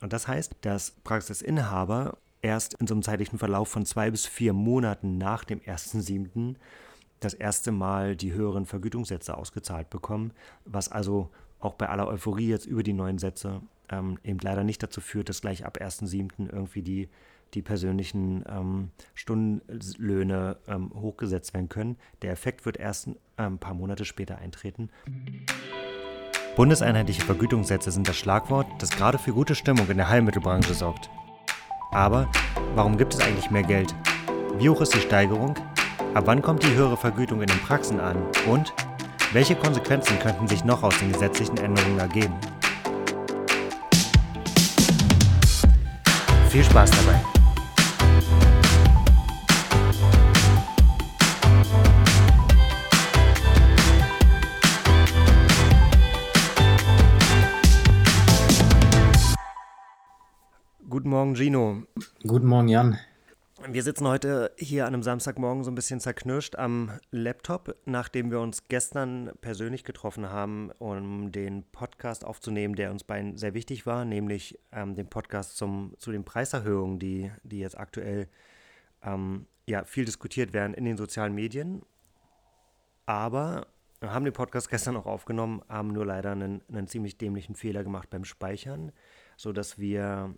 Und das heißt, dass Praxisinhaber erst in so einem zeitlichen Verlauf von zwei bis vier Monaten nach dem 1.7. das erste Mal die höheren Vergütungssätze ausgezahlt bekommen, was also auch bei aller Euphorie jetzt über die neuen Sätze ähm, eben leider nicht dazu führt, dass gleich ab 1.7. irgendwie die, die persönlichen ähm, Stundenlöhne ähm, hochgesetzt werden können. Der Effekt wird erst ein ähm, paar Monate später eintreten. Bundeseinheitliche Vergütungssätze sind das Schlagwort, das gerade für gute Stimmung in der Heilmittelbranche sorgt. Aber warum gibt es eigentlich mehr Geld? Wie hoch ist die Steigerung? Ab wann kommt die höhere Vergütung in den Praxen an? Und welche Konsequenzen könnten sich noch aus den gesetzlichen Änderungen ergeben? Viel Spaß dabei! Guten Morgen, Gino. Guten Morgen, Jan. Wir sitzen heute hier an einem Samstagmorgen so ein bisschen zerknirscht am Laptop, nachdem wir uns gestern persönlich getroffen haben, um den Podcast aufzunehmen, der uns beiden sehr wichtig war, nämlich ähm, den Podcast zum, zu den Preiserhöhungen, die, die jetzt aktuell ähm, ja, viel diskutiert werden in den sozialen Medien. Aber haben den Podcast gestern auch aufgenommen, haben nur leider einen, einen ziemlich dämlichen Fehler gemacht beim Speichern, sodass wir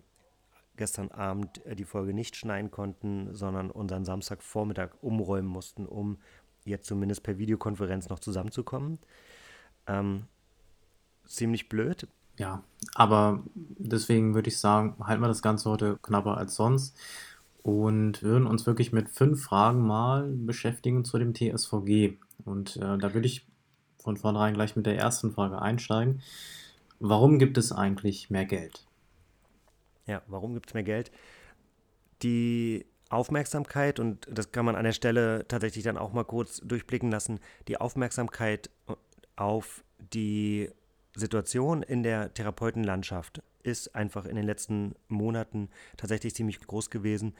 gestern Abend äh, die Folge nicht schneiden konnten, sondern unseren Samstagvormittag umräumen mussten, um jetzt zumindest per Videokonferenz noch zusammenzukommen. Ähm, ziemlich blöd. Ja, aber deswegen würde ich sagen, halten wir das Ganze heute knapper als sonst und würden uns wirklich mit fünf Fragen mal beschäftigen zu dem TSVG. Und äh, da würde ich von vornherein gleich mit der ersten Frage einsteigen. Warum gibt es eigentlich mehr Geld? Ja, warum gibt es mehr Geld? Die Aufmerksamkeit, und das kann man an der Stelle tatsächlich dann auch mal kurz durchblicken lassen, die Aufmerksamkeit auf die Situation in der Therapeutenlandschaft ist einfach in den letzten Monaten tatsächlich ziemlich groß gewesen.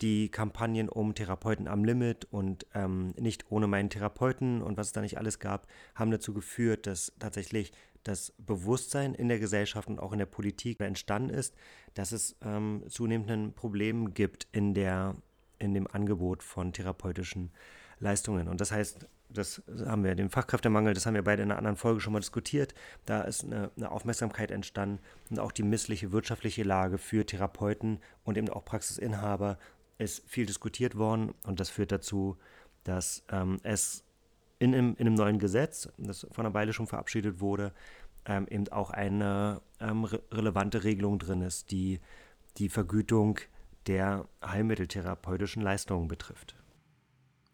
Die Kampagnen um Therapeuten am Limit und ähm, nicht ohne meinen Therapeuten und was es da nicht alles gab, haben dazu geführt, dass tatsächlich das Bewusstsein in der Gesellschaft und auch in der Politik entstanden ist, dass es ähm, zunehmend ein Problem gibt in, der, in dem Angebot von therapeutischen Leistungen. Und das heißt, das haben wir, den Fachkräftemangel, das haben wir beide in einer anderen Folge schon mal diskutiert. Da ist eine, eine, Aufmerksamkeit entstanden und auch die missliche wirtschaftliche Lage für Therapeuten und eben auch Praxisinhaber ist viel diskutiert worden. Und das führt dazu, dass ähm, es in einem, in einem neuen Gesetz, das vor einer Weile schon verabschiedet wurde, ähm, eben auch eine ähm, re relevante Regelung drin ist, die die Vergütung der heilmitteltherapeutischen Leistungen betrifft.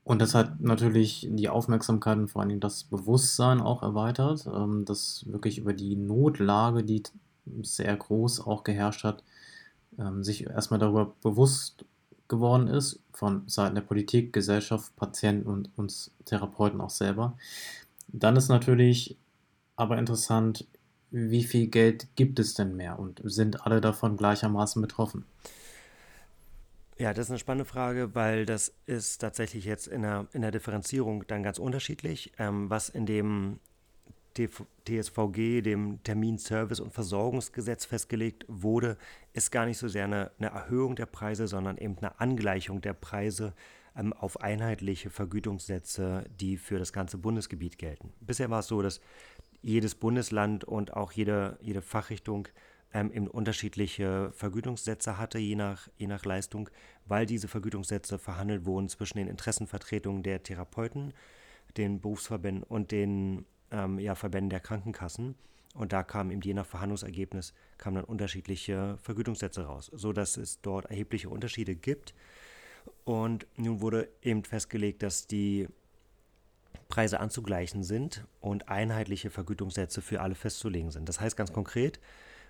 Und das hat natürlich die Aufmerksamkeit und vor allem das Bewusstsein auch erweitert, ähm, dass wirklich über die Notlage, die sehr groß auch geherrscht hat, ähm, sich erstmal darüber bewusst geworden ist, von Seiten der Politik, Gesellschaft, Patienten und uns Therapeuten auch selber. Dann ist natürlich aber interessant, wie viel Geld gibt es denn mehr und sind alle davon gleichermaßen betroffen? Ja, das ist eine spannende Frage, weil das ist tatsächlich jetzt in der, in der Differenzierung dann ganz unterschiedlich. Ähm, was in dem TSVG, dem Terminservice- und Versorgungsgesetz festgelegt wurde, ist gar nicht so sehr eine, eine Erhöhung der Preise, sondern eben eine Angleichung der Preise ähm, auf einheitliche Vergütungssätze, die für das ganze Bundesgebiet gelten. Bisher war es so, dass jedes Bundesland und auch jede, jede Fachrichtung ähm, eben unterschiedliche Vergütungssätze hatte, je nach, je nach Leistung, weil diese Vergütungssätze verhandelt wurden zwischen den Interessenvertretungen der Therapeuten, den Berufsverbänden und den ähm, ja, Verbänden der Krankenkassen. Und da kamen eben je nach Verhandlungsergebnis kamen dann unterschiedliche Vergütungssätze raus, sodass es dort erhebliche Unterschiede gibt. Und nun wurde eben festgelegt, dass die Preise anzugleichen sind und einheitliche Vergütungssätze für alle festzulegen sind. Das heißt ganz konkret,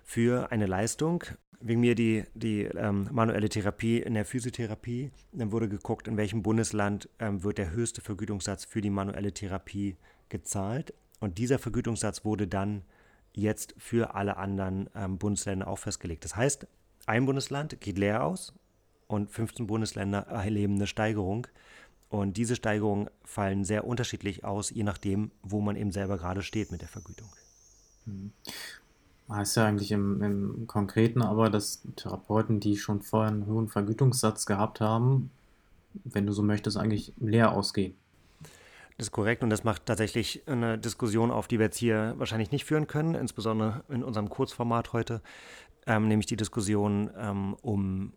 für eine Leistung, wegen mir die, die ähm, manuelle Therapie in der Physiotherapie, dann wurde geguckt, in welchem Bundesland ähm, wird der höchste Vergütungssatz für die manuelle Therapie gezahlt. Und dieser Vergütungssatz wurde dann jetzt für alle anderen ähm, Bundesländer auch festgelegt. Das heißt, ein Bundesland geht leer aus und 15 Bundesländer erleben eine Steigerung. Und diese Steigerungen fallen sehr unterschiedlich aus, je nachdem, wo man eben selber gerade steht mit der Vergütung. Mhm. Heißt ja eigentlich im, im Konkreten aber, dass Therapeuten, die schon vorher einen hohen Vergütungssatz gehabt haben, wenn du so möchtest, eigentlich leer ausgehen. Das ist korrekt und das macht tatsächlich eine Diskussion auf, die wir jetzt hier wahrscheinlich nicht führen können, insbesondere in unserem Kurzformat heute, ähm, nämlich die Diskussion ähm, um,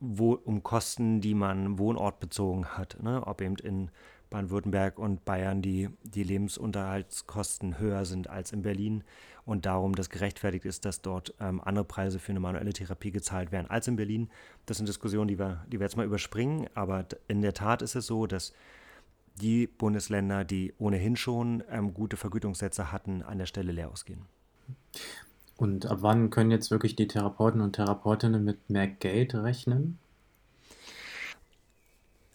wo, um Kosten, die man wohnortbezogen hat, ne? ob eben in Baden-Württemberg und Bayern die, die Lebensunterhaltskosten höher sind als in Berlin und darum das gerechtfertigt ist, dass dort ähm, andere Preise für eine manuelle Therapie gezahlt werden als in Berlin. Das sind Diskussionen, die wir, die wir jetzt mal überspringen, aber in der Tat ist es so, dass die Bundesländer, die ohnehin schon ähm, gute Vergütungssätze hatten, an der Stelle leer ausgehen. Und ab wann können jetzt wirklich die Therapeuten und Therapeutinnen mit mehr Geld rechnen?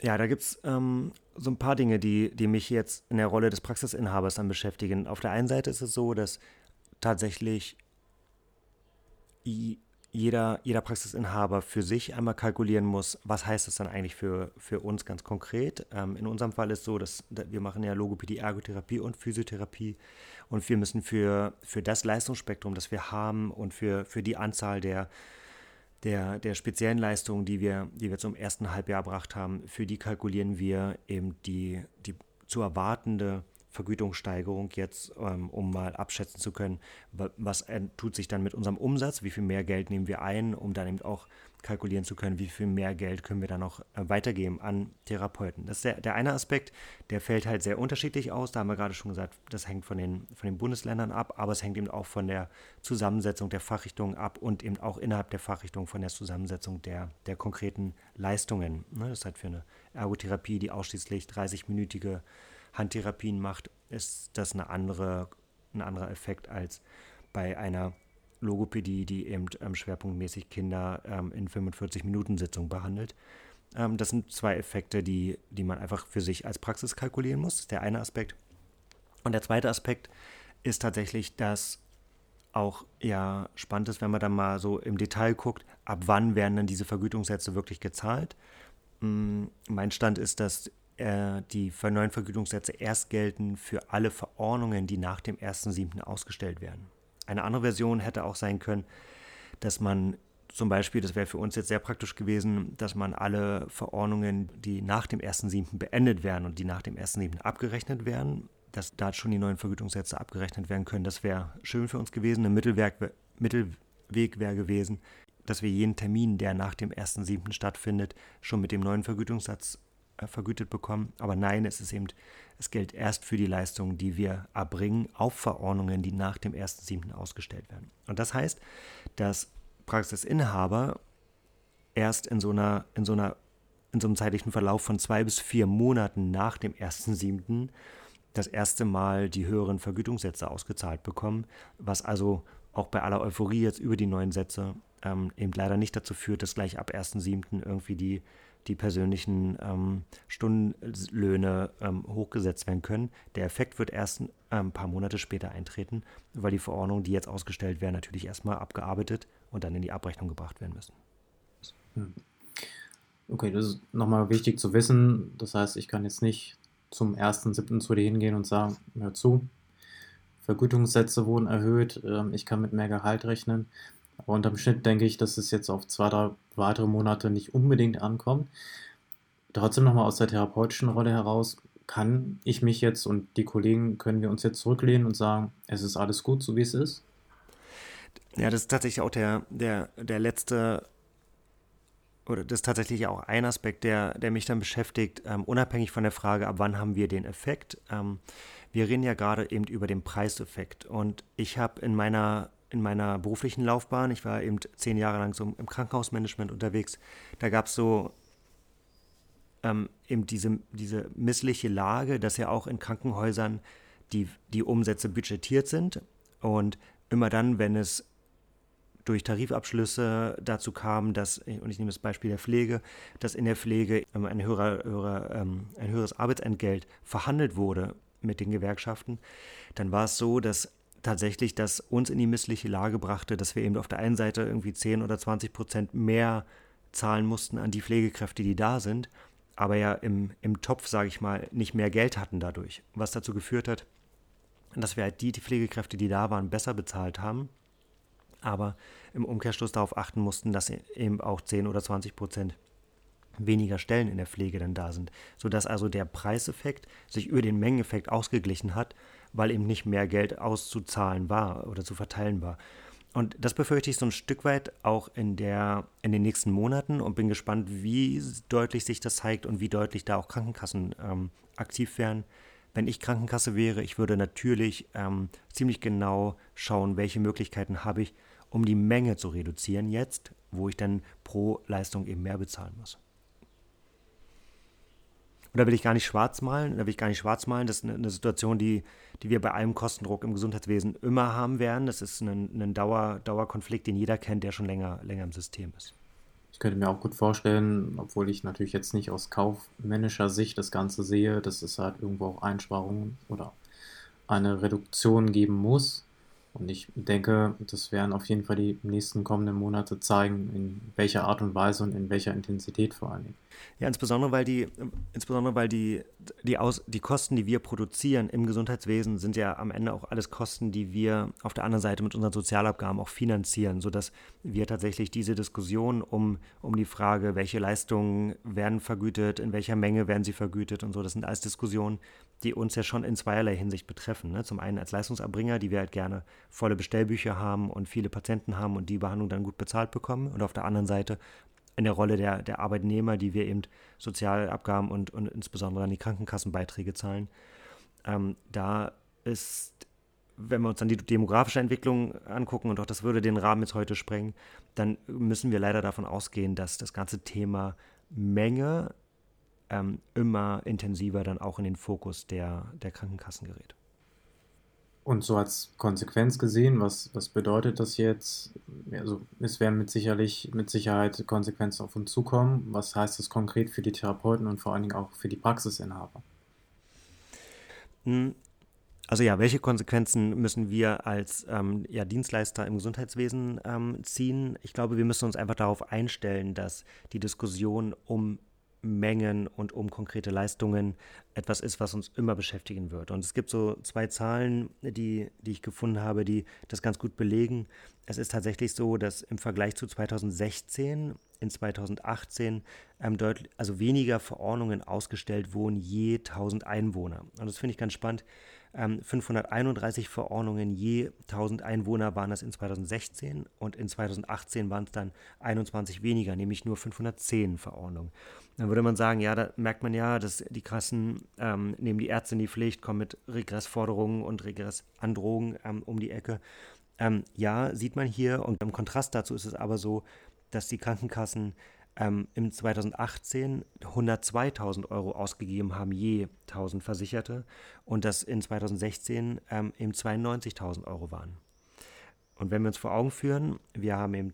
Ja, da gibt es ähm, so ein paar Dinge, die, die mich jetzt in der Rolle des Praxisinhabers dann beschäftigen. Auf der einen Seite ist es so, dass tatsächlich jeder, jeder Praxisinhaber für sich einmal kalkulieren muss, was heißt das dann eigentlich für, für uns ganz konkret. Ähm, in unserem Fall ist es so, dass wir machen ja Logopädie, Ergotherapie und Physiotherapie und wir müssen für, für das Leistungsspektrum, das wir haben und für, für die Anzahl der der, der speziellen Leistungen, die wir, die wir zum ersten Halbjahr erbracht haben, für die kalkulieren wir eben die, die zu erwartende Vergütungssteigerung jetzt, ähm, um mal abschätzen zu können, was tut sich dann mit unserem Umsatz, wie viel mehr Geld nehmen wir ein, um dann eben auch kalkulieren zu können, wie viel mehr Geld können wir dann noch äh, weitergeben an Therapeuten. Das ist der, der eine Aspekt, der fällt halt sehr unterschiedlich aus. Da haben wir gerade schon gesagt, das hängt von den, von den Bundesländern ab, aber es hängt eben auch von der Zusammensetzung der Fachrichtungen ab und eben auch innerhalb der Fachrichtung von der Zusammensetzung der, der konkreten Leistungen. Ne, das ist halt für eine Ergotherapie, die ausschließlich 30-minütige Handtherapien macht, ist das eine andere, ein anderer Effekt als bei einer Logopädie, die eben ähm, schwerpunktmäßig Kinder ähm, in 45-Minuten-Sitzungen behandelt. Ähm, das sind zwei Effekte, die, die man einfach für sich als Praxis kalkulieren muss. Das ist der eine Aspekt. Und der zweite Aspekt ist tatsächlich, dass auch ja spannend ist, wenn man dann mal so im Detail guckt, ab wann werden dann diese Vergütungssätze wirklich gezahlt. Mm, mein Stand ist, dass äh, die neuen Vergütungssätze erst gelten für alle Verordnungen, die nach dem 1.7. ausgestellt werden. Eine andere Version hätte auch sein können, dass man zum Beispiel, das wäre für uns jetzt sehr praktisch gewesen, dass man alle Verordnungen, die nach dem 1.7. beendet werden und die nach dem 1.7. abgerechnet werden, dass da schon die neuen Vergütungssätze abgerechnet werden können. Das wäre schön für uns gewesen. Ein Mittelwerk, Mittelweg wäre gewesen, dass wir jeden Termin, der nach dem 1.7. stattfindet, schon mit dem neuen Vergütungssatz vergütet bekommen. Aber nein, es ist eben, es gilt erst für die Leistungen, die wir erbringen, auf Verordnungen, die nach dem 1.7. ausgestellt werden. Und das heißt, dass Praxisinhaber erst in so einer, in so einer, in so einem zeitlichen Verlauf von zwei bis vier Monaten nach dem 1.7. das erste Mal die höheren Vergütungssätze ausgezahlt bekommen, was also auch bei aller Euphorie jetzt über die neuen Sätze ähm, eben leider nicht dazu führt, dass gleich ab 1.7. irgendwie die die persönlichen ähm, Stundenlöhne ähm, hochgesetzt werden können. Der Effekt wird erst ein ähm, paar Monate später eintreten, weil die Verordnungen, die jetzt ausgestellt werden, natürlich erstmal abgearbeitet und dann in die Abrechnung gebracht werden müssen. Hm. Okay, das ist nochmal wichtig zu wissen. Das heißt, ich kann jetzt nicht zum 1.7. zu dir hingehen und sagen, hör zu, Vergütungssätze wurden erhöht, ähm, ich kann mit mehr Gehalt rechnen. Aber unterm Schnitt denke ich, dass es jetzt auf zwei, drei weitere Monate nicht unbedingt ankommt. Trotzdem nochmal aus der therapeutischen Rolle heraus, kann ich mich jetzt und die Kollegen, können wir uns jetzt zurücklehnen und sagen, es ist alles gut, so wie es ist? Ja, das ist tatsächlich auch der, der, der letzte, oder das ist tatsächlich auch ein Aspekt, der, der mich dann beschäftigt, ähm, unabhängig von der Frage, ab wann haben wir den Effekt. Ähm, wir reden ja gerade eben über den Preiseffekt. Und ich habe in meiner in meiner beruflichen Laufbahn, ich war eben zehn Jahre lang so im Krankenhausmanagement unterwegs, da gab es so ähm, eben diese, diese missliche Lage, dass ja auch in Krankenhäusern die, die Umsätze budgetiert sind. Und immer dann, wenn es durch Tarifabschlüsse dazu kam, dass, und ich nehme das Beispiel der Pflege, dass in der Pflege ähm, ein, höherer, höherer, ähm, ein höheres Arbeitsentgelt verhandelt wurde mit den Gewerkschaften, dann war es so, dass tatsächlich das uns in die missliche Lage brachte, dass wir eben auf der einen Seite irgendwie 10 oder 20 Prozent mehr zahlen mussten an die Pflegekräfte, die da sind, aber ja im, im Topf, sage ich mal, nicht mehr Geld hatten dadurch. Was dazu geführt hat, dass wir halt die, die Pflegekräfte, die da waren, besser bezahlt haben, aber im Umkehrschluss darauf achten mussten, dass eben auch 10 oder 20 Prozent weniger Stellen in der Pflege dann da sind, sodass also der Preiseffekt sich über den Mengeneffekt ausgeglichen hat, weil eben nicht mehr Geld auszuzahlen war oder zu verteilen war. Und das befürchte ich so ein Stück weit auch in, der, in den nächsten Monaten und bin gespannt, wie deutlich sich das zeigt und wie deutlich da auch Krankenkassen ähm, aktiv werden. Wenn ich Krankenkasse wäre, ich würde natürlich ähm, ziemlich genau schauen, welche Möglichkeiten habe ich, um die Menge zu reduzieren jetzt, wo ich dann pro Leistung eben mehr bezahlen muss. Und da will ich gar nicht schwarz malen, da will ich gar nicht schwarz malen. Das ist eine, eine Situation, die, die wir bei allem Kostendruck im Gesundheitswesen immer haben werden. Das ist ein, ein Dauer, Dauerkonflikt, den jeder kennt, der schon länger, länger im System ist. Ich könnte mir auch gut vorstellen, obwohl ich natürlich jetzt nicht aus kaufmännischer Sicht das Ganze sehe, dass es halt irgendwo auch Einsparungen oder eine Reduktion geben muss. Und ich denke, das werden auf jeden Fall die nächsten kommenden Monate zeigen, in welcher Art und Weise und in welcher Intensität vor allen Dingen. Ja, insbesondere weil die, insbesondere weil die, die, Aus, die Kosten, die wir produzieren im Gesundheitswesen, sind ja am Ende auch alles Kosten, die wir auf der anderen Seite mit unseren Sozialabgaben auch finanzieren, sodass wir tatsächlich diese Diskussion um, um die Frage, welche Leistungen werden vergütet, in welcher Menge werden sie vergütet und so, das sind alles Diskussionen, die uns ja schon in zweierlei Hinsicht betreffen. Ne? Zum einen als Leistungserbringer, die wir halt gerne volle Bestellbücher haben und viele Patienten haben und die Behandlung dann gut bezahlt bekommen. Und auf der anderen Seite in der Rolle der, der Arbeitnehmer, die wir eben Sozialabgaben und, und insbesondere an die Krankenkassenbeiträge zahlen. Ähm, da ist, wenn wir uns dann die demografische Entwicklung angucken, und auch das würde den Rahmen jetzt heute sprengen, dann müssen wir leider davon ausgehen, dass das ganze Thema Menge ähm, immer intensiver dann auch in den Fokus der, der Krankenkassen gerät. Und so als Konsequenz gesehen, was, was bedeutet das jetzt? Also es werden mit sicherlich, mit Sicherheit Konsequenzen auf uns zukommen. Was heißt das konkret für die Therapeuten und vor allen Dingen auch für die Praxisinhaber? Hm, also ja, welche Konsequenzen müssen wir als ähm, ja, Dienstleister im Gesundheitswesen ähm, ziehen? Ich glaube, wir müssen uns einfach darauf einstellen, dass die Diskussion um Mengen und um konkrete Leistungen etwas ist, was uns immer beschäftigen wird. Und es gibt so zwei Zahlen, die, die ich gefunden habe, die das ganz gut belegen. Es ist tatsächlich so, dass im Vergleich zu 2016 in 2018 ähm, deutlich, also weniger Verordnungen ausgestellt wurden je 1000 Einwohner. Und das finde ich ganz spannend. 531 ähm, Verordnungen je 1000 Einwohner waren das in 2016 und in 2018 waren es dann 21 weniger, nämlich nur 510 Verordnungen. Dann würde man sagen, ja, da merkt man ja, dass die Kassen ähm, nehmen die Ärzte in die Pflicht, kommen mit Regressforderungen und Regressandrohungen ähm, um die Ecke. Ähm, ja, sieht man hier und im Kontrast dazu ist es aber so, dass die Krankenkassen ähm, im 2018 102.000 Euro ausgegeben haben, je 1000 Versicherte, und das in 2016 ähm, eben 92.000 Euro waren. Und wenn wir uns vor Augen führen, wir haben eben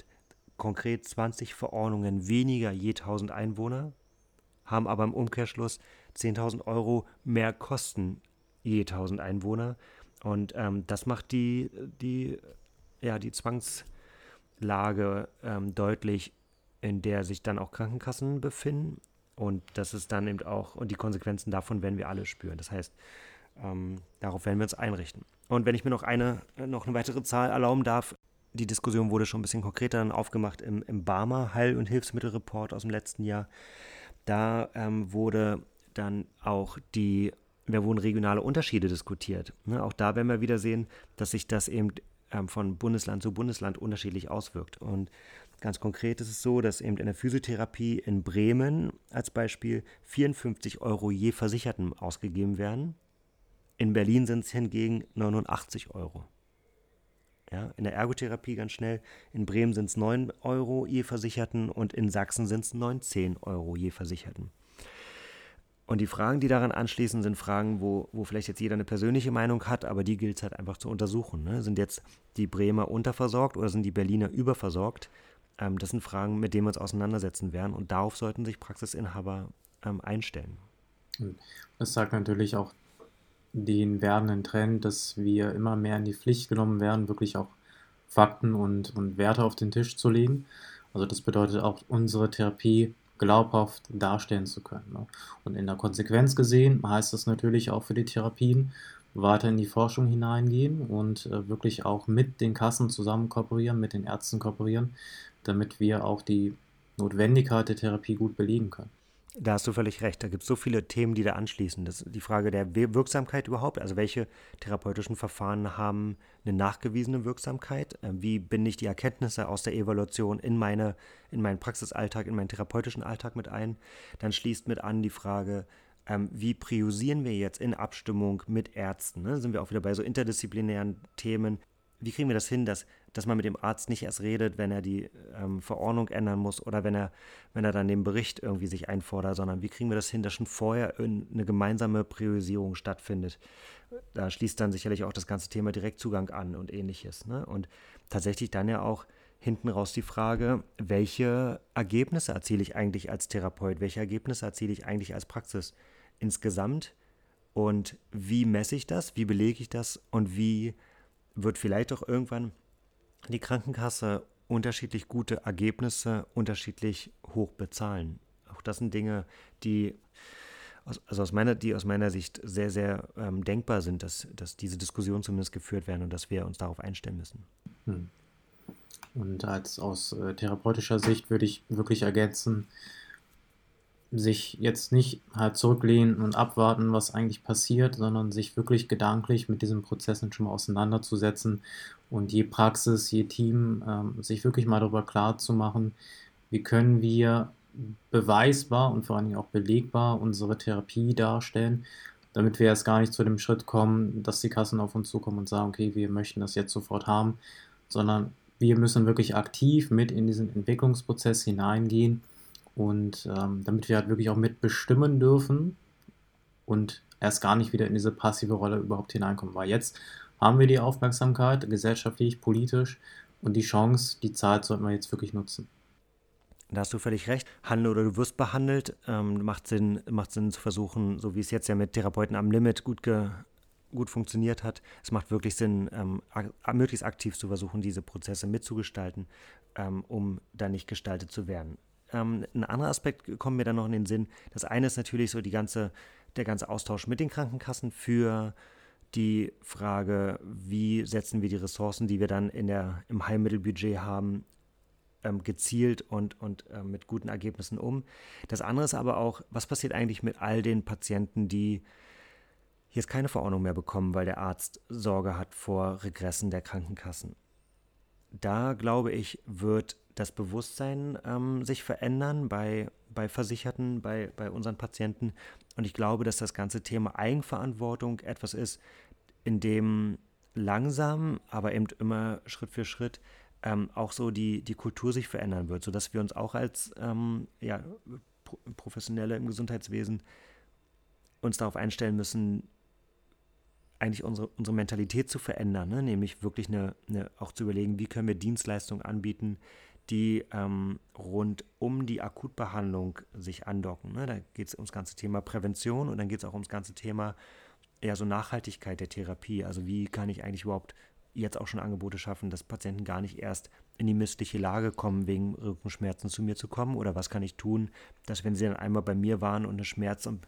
konkret 20 Verordnungen weniger je 1000 Einwohner, haben aber im Umkehrschluss 10.000 Euro mehr Kosten je 1000 Einwohner. Und ähm, das macht die, die, ja, die Zwangslage ähm, deutlich in der sich dann auch Krankenkassen befinden. Und das ist dann eben auch, und die Konsequenzen davon werden wir alle spüren. Das heißt, ähm, darauf werden wir uns einrichten. Und wenn ich mir noch eine, noch eine weitere Zahl erlauben darf, die Diskussion wurde schon ein bisschen konkreter dann aufgemacht im, im Barmer Heil- und Hilfsmittelreport aus dem letzten Jahr. Da ähm, wurde dann auch die, da wurden regionale Unterschiede diskutiert. Ne? Auch da werden wir wieder sehen, dass sich das eben ähm, von Bundesland zu Bundesland unterschiedlich auswirkt. Und Ganz konkret ist es so, dass eben in der Physiotherapie in Bremen als Beispiel 54 Euro je Versicherten ausgegeben werden. In Berlin sind es hingegen 89 Euro. Ja, in der Ergotherapie ganz schnell. In Bremen sind es 9 Euro je Versicherten und in Sachsen sind es 19 Euro je Versicherten. Und die Fragen, die daran anschließen, sind Fragen, wo, wo vielleicht jetzt jeder eine persönliche Meinung hat, aber die gilt es halt einfach zu untersuchen. Ne? Sind jetzt die Bremer unterversorgt oder sind die Berliner überversorgt? Ähm, das sind Fragen, mit denen wir uns auseinandersetzen werden und darauf sollten sich Praxisinhaber ähm, einstellen. Das sagt natürlich auch den werdenden Trend, dass wir immer mehr in die Pflicht genommen werden, wirklich auch Fakten und, und Werte auf den Tisch zu legen. Also das bedeutet auch, unsere Therapie glaubhaft darstellen zu können. Ne? Und in der Konsequenz gesehen heißt das natürlich auch für die Therapien, weiter in die Forschung hineingehen und äh, wirklich auch mit den Kassen zusammen kooperieren, mit den Ärzten kooperieren, damit wir auch die Notwendigkeit der Therapie gut belegen können. Da hast du völlig recht. Da gibt es so viele Themen, die da anschließen. Das die Frage der Wirksamkeit überhaupt. Also welche therapeutischen Verfahren haben eine nachgewiesene Wirksamkeit? Ähm, wie binde ich die Erkenntnisse aus der Evaluation in, meine, in meinen Praxisalltag, in meinen therapeutischen Alltag mit ein? Dann schließt mit an die Frage, ähm, wie priorisieren wir jetzt in Abstimmung mit Ärzten? Ne? Sind wir auch wieder bei so interdisziplinären Themen? Wie kriegen wir das hin, dass dass man mit dem Arzt nicht erst redet, wenn er die ähm, Verordnung ändern muss oder wenn er, wenn er dann den Bericht irgendwie sich einfordert, sondern wie kriegen wir das hin, dass schon vorher eine gemeinsame Priorisierung stattfindet. Da schließt dann sicherlich auch das ganze Thema Direktzugang an und ähnliches. Ne? Und tatsächlich dann ja auch hinten raus die Frage, welche Ergebnisse erziele ich eigentlich als Therapeut, welche Ergebnisse erziele ich eigentlich als Praxis insgesamt und wie messe ich das, wie belege ich das und wie wird vielleicht auch irgendwann die Krankenkasse unterschiedlich gute Ergebnisse unterschiedlich hoch bezahlen. Auch das sind Dinge, die aus, also aus meiner, die aus meiner Sicht sehr, sehr ähm, denkbar sind, dass, dass diese Diskussion zumindest geführt werden und dass wir uns darauf einstellen müssen. Hm. Und als aus äh, therapeutischer Sicht würde ich wirklich ergänzen, sich jetzt nicht halt zurücklehnen und abwarten, was eigentlich passiert, sondern sich wirklich gedanklich mit diesen Prozessen schon mal auseinanderzusetzen und je Praxis, je Team ähm, sich wirklich mal darüber klar zu machen, wie können wir beweisbar und vor allen Dingen auch belegbar unsere Therapie darstellen, damit wir erst gar nicht zu dem Schritt kommen, dass die Kassen auf uns zukommen und sagen, okay, wir möchten das jetzt sofort haben, sondern wir müssen wirklich aktiv mit in diesen Entwicklungsprozess hineingehen und ähm, damit wir halt wirklich auch mitbestimmen dürfen und erst gar nicht wieder in diese passive Rolle überhaupt hineinkommen. Weil jetzt haben wir die Aufmerksamkeit, gesellschaftlich, politisch und die Chance, die Zeit sollten wir jetzt wirklich nutzen. Da hast du völlig recht. Handel oder du wirst behandelt. Ähm, macht, Sinn, macht Sinn zu versuchen, so wie es jetzt ja mit Therapeuten am Limit gut, ge, gut funktioniert hat. Es macht wirklich Sinn, ähm, möglichst aktiv zu versuchen, diese Prozesse mitzugestalten, ähm, um da nicht gestaltet zu werden. Ähm, ein anderer Aspekt kommt mir dann noch in den Sinn. Das eine ist natürlich so die ganze, der ganze Austausch mit den Krankenkassen für die Frage, wie setzen wir die Ressourcen, die wir dann in der, im Heilmittelbudget haben, ähm, gezielt und, und äh, mit guten Ergebnissen um. Das andere ist aber auch, was passiert eigentlich mit all den Patienten, die jetzt keine Verordnung mehr bekommen, weil der Arzt Sorge hat vor Regressen der Krankenkassen. Da glaube ich, wird das Bewusstsein ähm, sich verändern bei, bei Versicherten, bei, bei unseren Patienten. Und ich glaube, dass das ganze Thema Eigenverantwortung etwas ist, in dem langsam, aber eben immer Schritt für Schritt ähm, auch so die, die Kultur sich verändern wird, sodass wir uns auch als ähm, ja, Professionelle im Gesundheitswesen uns darauf einstellen müssen, eigentlich unsere, unsere Mentalität zu verändern, ne? nämlich wirklich eine, eine, auch zu überlegen, wie können wir Dienstleistungen anbieten, die ähm, rund um die Akutbehandlung sich andocken. Ne? Da geht es ums ganze Thema Prävention und dann geht es auch ums ganze Thema eher so Nachhaltigkeit der Therapie. Also wie kann ich eigentlich überhaupt jetzt auch schon Angebote schaffen, dass Patienten gar nicht erst in die missliche Lage kommen, wegen Rückenschmerzen zu mir zu kommen? Oder was kann ich tun, dass wenn sie dann einmal bei mir waren und eine Schmerz und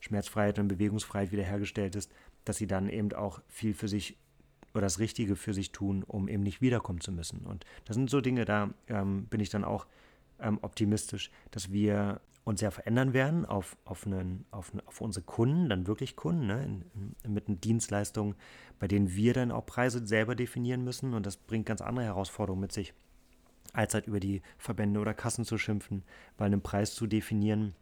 Schmerzfreiheit und Bewegungsfreiheit wiederhergestellt ist, dass sie dann eben auch viel für sich oder das Richtige für sich tun, um eben nicht wiederkommen zu müssen. Und das sind so Dinge, da ähm, bin ich dann auch ähm, optimistisch, dass wir uns sehr verändern werden auf, auf, einen, auf, auf unsere Kunden, dann wirklich Kunden, ne, in, in, mit einer Dienstleistung, bei denen wir dann auch Preise selber definieren müssen. Und das bringt ganz andere Herausforderungen mit sich, als halt über die Verbände oder Kassen zu schimpfen, weil einen Preis zu definieren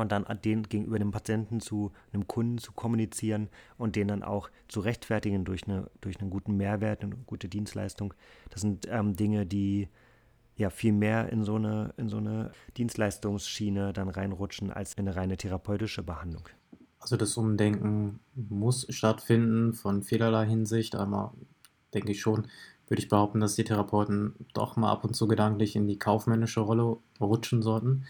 und dann den gegenüber dem Patienten zu einem Kunden zu kommunizieren und den dann auch zu rechtfertigen durch, eine, durch einen guten Mehrwert, eine gute Dienstleistung. Das sind ähm, Dinge, die ja viel mehr in so eine, in so eine Dienstleistungsschiene dann reinrutschen als in eine reine therapeutische Behandlung. Also das Umdenken muss stattfinden von vielerlei Hinsicht, aber denke ich schon, würde ich behaupten, dass die Therapeuten doch mal ab und zu gedanklich in die kaufmännische Rolle rutschen sollten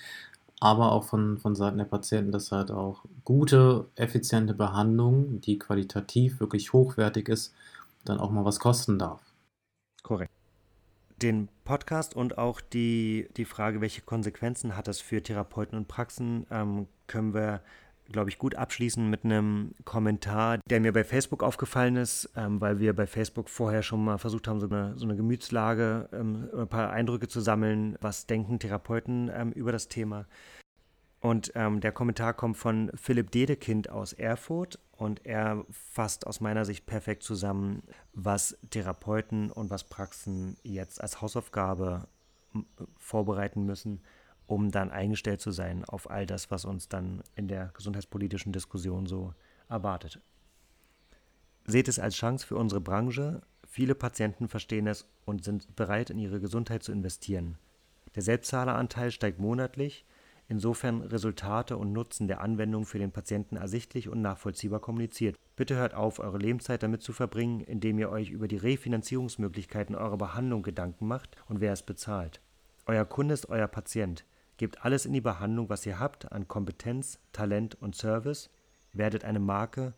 aber auch von, von Seiten der Patienten, dass halt auch gute, effiziente Behandlung, die qualitativ wirklich hochwertig ist, dann auch mal was kosten darf. Korrekt. Den Podcast und auch die, die Frage, welche Konsequenzen hat das für Therapeuten und Praxen, ähm, können wir glaube ich, gut abschließen mit einem Kommentar, der mir bei Facebook aufgefallen ist, ähm, weil wir bei Facebook vorher schon mal versucht haben, so eine, so eine Gemütslage, ähm, ein paar Eindrücke zu sammeln, was denken Therapeuten ähm, über das Thema. Und ähm, der Kommentar kommt von Philipp Dedekind aus Erfurt und er fasst aus meiner Sicht perfekt zusammen, was Therapeuten und was Praxen jetzt als Hausaufgabe vorbereiten müssen, um dann eingestellt zu sein auf all das, was uns dann in der gesundheitspolitischen Diskussion so erwartet. Seht es als Chance für unsere Branche. Viele Patienten verstehen es und sind bereit, in ihre Gesundheit zu investieren. Der Selbstzahleranteil steigt monatlich, insofern Resultate und Nutzen der Anwendung für den Patienten ersichtlich und nachvollziehbar kommuniziert. Bitte hört auf, eure Lebenszeit damit zu verbringen, indem ihr euch über die Refinanzierungsmöglichkeiten eurer Behandlung Gedanken macht und wer es bezahlt. Euer Kunde ist euer Patient. Gebt alles in die Behandlung, was ihr habt an Kompetenz, Talent und Service. Werdet eine Marke.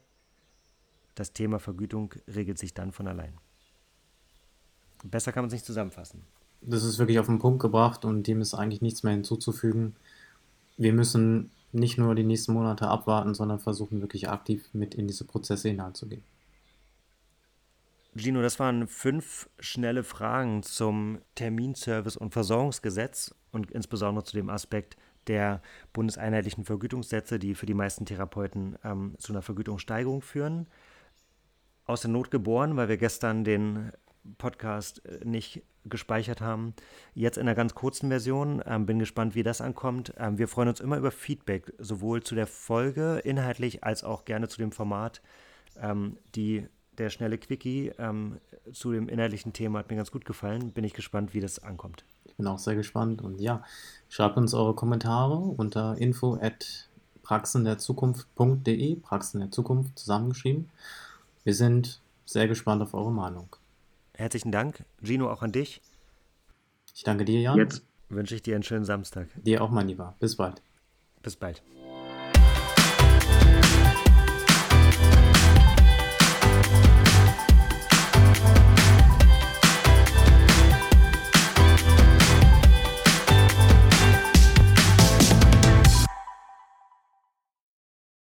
Das Thema Vergütung regelt sich dann von allein. Besser kann man es nicht zusammenfassen. Das ist wirklich auf den Punkt gebracht und dem ist eigentlich nichts mehr hinzuzufügen. Wir müssen nicht nur die nächsten Monate abwarten, sondern versuchen wirklich aktiv mit in diese Prozesse hineinzugehen. Gino, das waren fünf schnelle Fragen zum Terminservice- und Versorgungsgesetz und insbesondere zu dem Aspekt der bundeseinheitlichen Vergütungssätze, die für die meisten Therapeuten ähm, zu einer Vergütungssteigerung führen. Aus der Not geboren, weil wir gestern den Podcast äh, nicht gespeichert haben. Jetzt in einer ganz kurzen Version. Ähm, bin gespannt, wie das ankommt. Ähm, wir freuen uns immer über Feedback, sowohl zu der Folge inhaltlich als auch gerne zu dem Format. Ähm, die der schnelle Quickie ähm, zu dem inhaltlichen Thema hat mir ganz gut gefallen. Bin ich gespannt, wie das ankommt. Ich bin auch sehr gespannt und ja, schreibt uns eure Kommentare unter info at praxenderzukunft.de, Praxen der Zukunft zusammengeschrieben. Wir sind sehr gespannt auf eure Meinung. Herzlichen Dank, Gino, auch an dich. Ich danke dir, Jan. Jetzt wünsche ich dir einen schönen Samstag. Dir auch, mein Lieber. Bis bald. Bis bald.